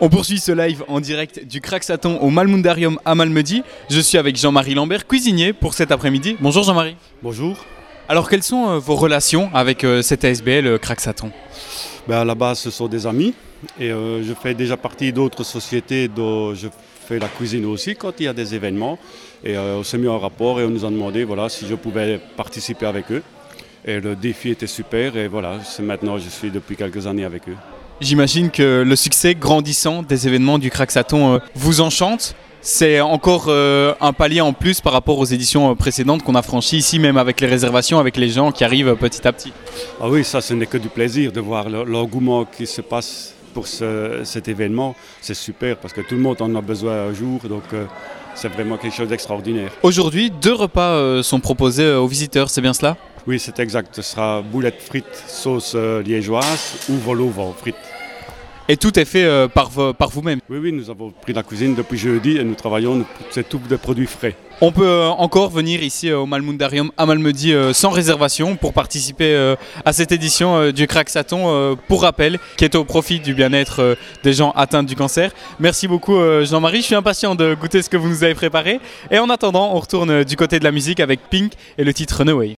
On poursuit ce live en direct du Craxaton au Malmundarium à Malmedy. Je suis avec Jean-Marie Lambert, cuisinier pour cet après-midi. Bonjour Jean-Marie. Bonjour. Alors quelles sont euh, vos relations avec euh, cette ASBL euh, Craxaton? Ben, à la base, ce sont des amis. Et euh, je fais déjà partie d'autres sociétés dont je fais la cuisine aussi quand il y a des événements. Et on s'est mis en rapport et on nous a demandé voilà, si je pouvais participer avec eux. Et le défi était super. Et voilà, c'est maintenant, je suis depuis quelques années avec eux. J'imagine que le succès grandissant des événements du Craxaton euh, vous enchante. C'est encore euh, un palier en plus par rapport aux éditions euh, précédentes qu'on a franchies ici, même avec les réservations, avec les gens qui arrivent petit à petit. Ah oui, ça, ce n'est que du plaisir de voir le- l'engouement qui se passe pour ce- cet événement. C'est super parce que tout le monde en a besoin un jour. Donc, euh, c'est vraiment quelque chose d'extraordinaire. Aujourd'hui, deux repas euh, sont proposés aux visiteurs, c'est bien cela? Oui, c'est exact. Ce sera boulettes frites, sauce euh, liégeoise ou vol au vent frites. Et tout est fait euh, par, vo- par vous-même. Oui, oui, nous avons pris la cuisine depuis jeudi et nous travaillons, c'est tout des produits frais. On peut euh, encore venir ici euh, au Malmundarium à Malmedy sans réservation pour participer à cette édition du Craxaton, euh, pour rappel, qui est au profit du bien-être des gens atteints du cancer. Merci beaucoup Jean-Marie, je suis impatient de goûter ce que vous nous avez préparé. Et en attendant, on retourne du côté de la musique avec Pink et le titre Runaway.